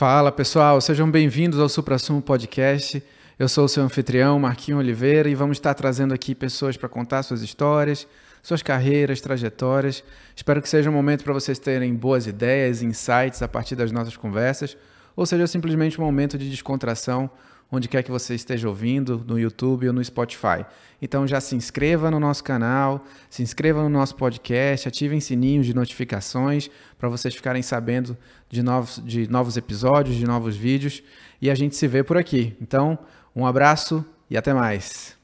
Fala pessoal, sejam bem-vindos ao Supra Sumo Podcast. Eu sou o seu anfitrião, Marquinho Oliveira, e vamos estar trazendo aqui pessoas para contar suas histórias, suas carreiras, trajetórias. Espero que seja um momento para vocês terem boas ideias, insights a partir das nossas conversas, ou seja simplesmente um momento de descontração onde quer que você esteja ouvindo, no YouTube ou no Spotify. Então já se inscreva no nosso canal, se inscreva no nosso podcast, ativem sininhos de notificações para vocês ficarem sabendo de novos, de novos episódios, de novos vídeos e a gente se vê por aqui. Então, um abraço e até mais.